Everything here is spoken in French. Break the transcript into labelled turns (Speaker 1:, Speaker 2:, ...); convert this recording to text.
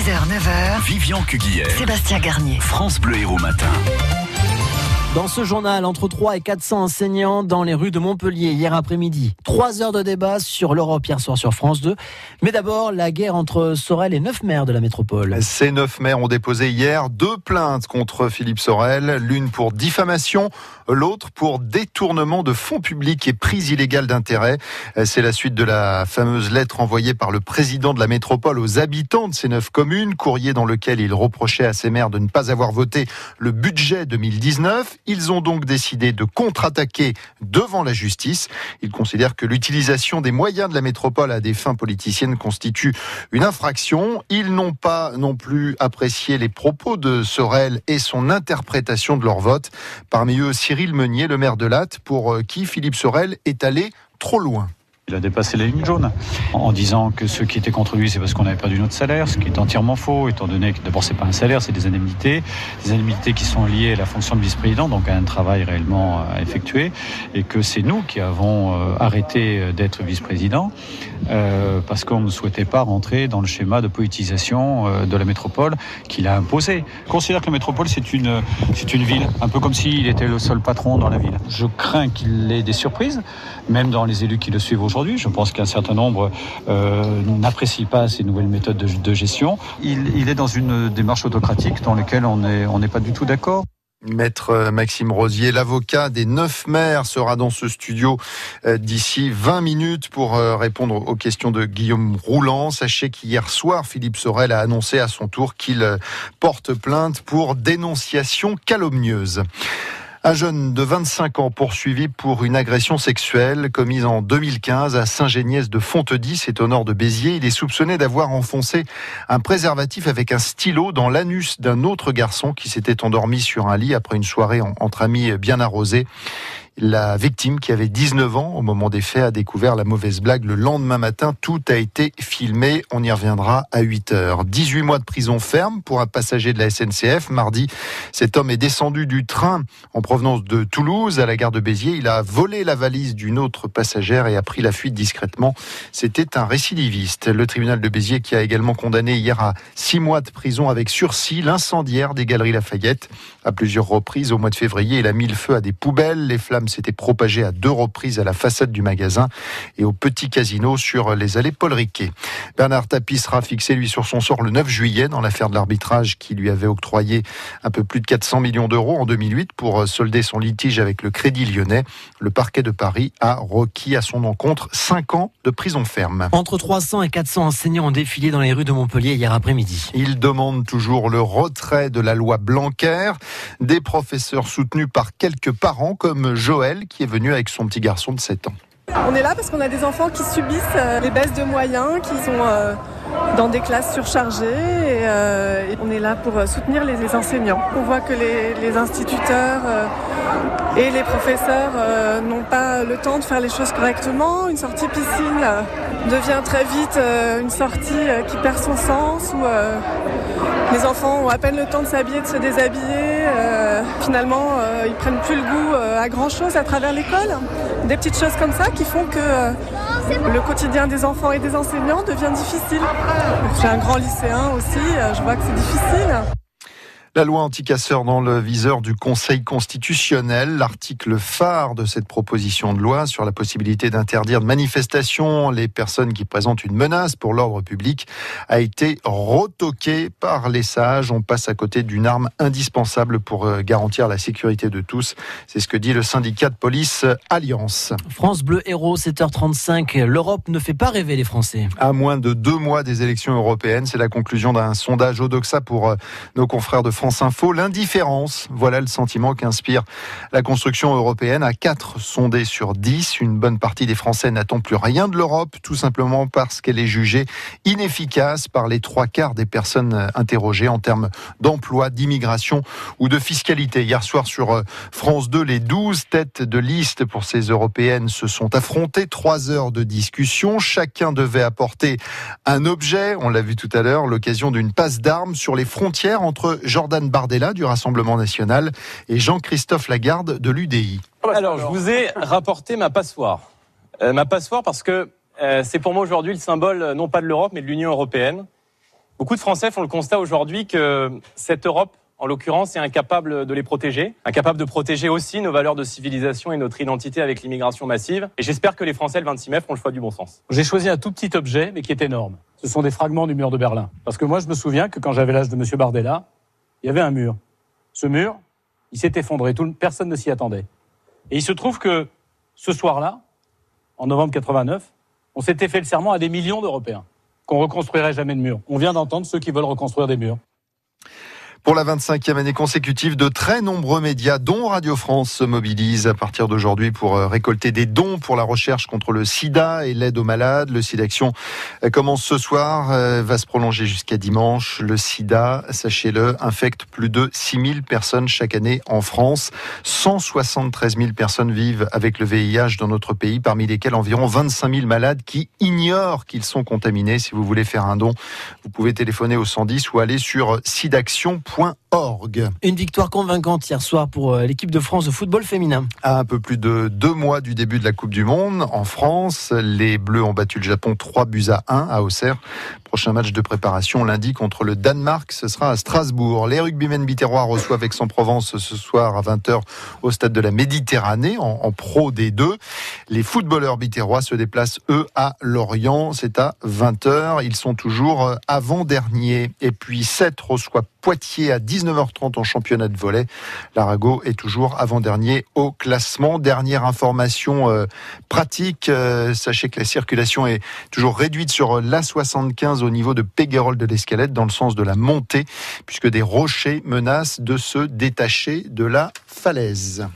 Speaker 1: 6h, 9h,
Speaker 2: Vivian Cuguière,
Speaker 1: Sébastien Garnier.
Speaker 2: France Bleu Héros Matin.
Speaker 3: Dans ce journal, entre 3 et 400 enseignants dans les rues de Montpellier hier après-midi. Trois heures de débat sur l'Europe hier soir sur France 2. Mais d'abord, la guerre entre Sorel et neuf maires de la métropole.
Speaker 4: Ces neuf maires ont déposé hier deux plaintes contre Philippe Sorel, l'une pour diffamation, l'autre pour détournement de fonds publics et prise illégale d'intérêt. C'est la suite de la fameuse lettre envoyée par le président de la métropole aux habitants de ces neuf communes, courrier dans lequel il reprochait à ces maires de ne pas avoir voté le budget 2019. Ils ont donc décidé de contre-attaquer devant la justice. Ils considèrent que l'utilisation des moyens de la métropole à des fins politiciennes constitue une infraction. Ils n'ont pas non plus apprécié les propos de Sorel et son interprétation de leur vote. Parmi eux, Cyril Meunier, le maire de Latte, pour qui Philippe Sorel est allé trop loin.
Speaker 5: Il a dépassé la ligne jaune en disant que ceux qui étaient contre lui, c'est parce qu'on avait perdu notre salaire, ce qui est entièrement faux, étant donné que d'abord c'est pas un salaire, c'est des indemnités, des indemnités qui sont liées à la fonction de vice-président, donc à un travail réellement à effectuer, et que c'est nous qui avons euh, arrêté d'être vice-président euh, parce qu'on ne souhaitait pas rentrer dans le schéma de politisation euh, de la métropole qu'il a imposé. Considère que la métropole c'est une c'est une ville, un peu comme s'il était le seul patron dans la ville. Je crains qu'il ait des surprises, même dans les élus qui le suivent aujourd'hui. Je pense qu'un certain nombre euh, n'apprécient pas ces nouvelles méthodes de, gestion. Il, il, est dans une démarche autocratique dans laquelle on n'est on n'est pas du tout d'accord.
Speaker 4: Maître Maxime Rosier, l'avocat des neuf maires, sera dans ce studio d'ici 20 minutes pour répondre aux questions de Guillaume Roulant. Sachez qu'hier soir, Philippe Sorel a annoncé à son tour qu'il porte plainte pour dénonciation calomnieuse. Un jeune de 25 ans poursuivi pour une agression sexuelle commise en 2015 à Saint-Géniès de Fontedis, c'est au nord de Béziers. Il est soupçonné d'avoir enfoncé un préservatif avec un stylo dans l'anus d'un autre garçon qui s'était endormi sur un lit après une soirée entre amis bien arrosée. La victime, qui avait 19 ans au moment des faits, a découvert la mauvaise blague le lendemain matin. Tout a été filmé. On y reviendra à 8 heures. 18 mois de prison ferme pour un passager de la SNCF. Mardi, cet homme est descendu du train en provenance de Toulouse à la gare de Béziers. Il a volé la valise d'une autre passagère et a pris la fuite discrètement. C'était un récidiviste. Le tribunal de Béziers qui a également condamné hier à 6 mois de prison avec sursis l'incendiaire des Galeries Lafayette. À plusieurs reprises, au mois de février, il a mis le feu à des poubelles. Les flammes s'était propagé à deux reprises à la façade du magasin et au petit casino sur les allées Paul Riquet. Bernard Tapie sera fixé, lui, sur son sort le 9 juillet dans l'affaire de l'arbitrage qui lui avait octroyé un peu plus de 400 millions d'euros en 2008 pour solder son litige avec le Crédit Lyonnais. Le parquet de Paris a requis à son encontre 5 ans de prison ferme.
Speaker 3: Entre 300 et 400 enseignants ont défilé dans les rues de Montpellier hier après-midi.
Speaker 4: Ils demandent toujours le retrait de la loi Blanquer. Des professeurs soutenus par quelques parents comme Joël qui est venu avec son petit garçon de 7 ans.
Speaker 6: On est là parce qu'on a des enfants qui subissent les baisses de moyens, qui sont dans des classes surchargées euh, on est là pour soutenir les, enseignants. On voit que les, instituteurs euh, et les professeurs euh, n'ont pas le temps de faire les choses correctement. Une sortie piscine devient très vite une sortie qui perd son sens où les enfants ont à peine le temps de s'habiller, de se déshabiller. Finalement, ils prennent plus le goût à grand chose à travers l'école. Des petites choses comme ça qui font que le quotidien des enfants et des enseignants devient difficile. Suis un grand lycéen aussi, je vois que c'est difficile.
Speaker 4: La loi anticasseur dans le viseur du Conseil constitutionnel, l'article phare de cette proposition de loi sur la possibilité d'interdire de manifestation les personnes qui présentent une menace pour l'ordre public a été retoqué par les sages. On passe à côté d'une arme indispensable pour garantir la sécurité de tous. C'est ce que dit le syndicat de police Alliance.
Speaker 3: France Bleu Héros, 7h35. L'Europe ne fait pas rêver les Français.
Speaker 4: À moins de deux mois des élections européennes, c'est la conclusion d'un sondage Odoxa pour nos confrères de France Info, l'indifférence. Voilà le sentiment qu'inspire la construction européenne. À 4 sondés sur 10, une bonne partie des Français n'attend plus rien de l'Europe, tout simplement parce qu'elle est jugée inefficace par les trois quarts des personnes interrogées en termes d'emploi, d'immigration ou de fiscalité. Hier soir sur France 2, les 12 têtes de liste pour ces européennes se sont affrontées. Trois heures de discussion. Chacun devait apporter un objet, on l'a vu tout à l'heure, l'occasion d'une passe d'armes sur les frontières entre Jordan Bardella du Rassemblement national et Jean-Christophe Lagarde de l'UDI.
Speaker 7: Alors, je vous ai rapporté ma passoire. Euh, ma passoire parce que euh, c'est pour moi aujourd'hui le symbole non pas de l'Europe mais de l'Union européenne. Beaucoup de Français font le constat aujourd'hui que cette Europe, en l'occurrence, est incapable de les protéger, incapable de protéger aussi nos valeurs de civilisation et notre identité avec l'immigration massive. Et j'espère que les Français, le 26 mai, feront le choix du bon sens.
Speaker 5: J'ai choisi un tout petit objet, mais qui est énorme. Ce sont des fragments du mur de Berlin. Parce que moi, je me souviens que quand j'avais l'âge de M. Bardella, il y avait un mur. Ce mur, il s'est effondré. Personne ne s'y attendait. Et il se trouve que ce soir-là, en novembre 89, on s'était fait le serment à des millions d'Européens qu'on reconstruirait jamais de mur. On vient d'entendre ceux qui veulent reconstruire des murs.
Speaker 4: Pour la 25e année consécutive, de très nombreux médias, dont Radio France, se mobilisent à partir d'aujourd'hui pour euh, récolter des dons pour la recherche contre le sida et l'aide aux malades. Le SIDAction euh, commence ce soir, euh, va se prolonger jusqu'à dimanche. Le sida, sachez-le, infecte plus de 6000 personnes chaque année en France. 173 000 personnes vivent avec le VIH dans notre pays, parmi lesquelles environ 25 000 malades qui ignorent qu'ils sont contaminés. Si vous voulez faire un don, vous pouvez téléphoner au 110 ou aller sur sidaction.com
Speaker 3: une victoire convaincante hier soir pour euh, l'équipe de France de football féminin.
Speaker 4: À un peu plus de deux mois du début de la Coupe du Monde, en France, les Bleus ont battu le Japon 3 buts à 1 à Auxerre. Prochain match de préparation lundi contre le Danemark, ce sera à Strasbourg. Les rugbymen biterrois reçoivent Aix-en-Provence ce soir à 20h au stade de la Méditerranée en, pro des deux. Les footballeurs biterrois se déplacent eux à Lorient, c'est à 20h. Ils sont toujours euh, avant-dernier. Et puis 7 reçoit Poitiers à 19h30 en championnat de volet. L'Arago est toujours avant-dernier au classement. Dernière information euh, pratique, euh, sachez que la circulation est toujours réduite sur l'A75 au niveau de Péguerolles de l'Escalette dans le sens de la montée puisque des rochers menacent de se détacher de la falaise.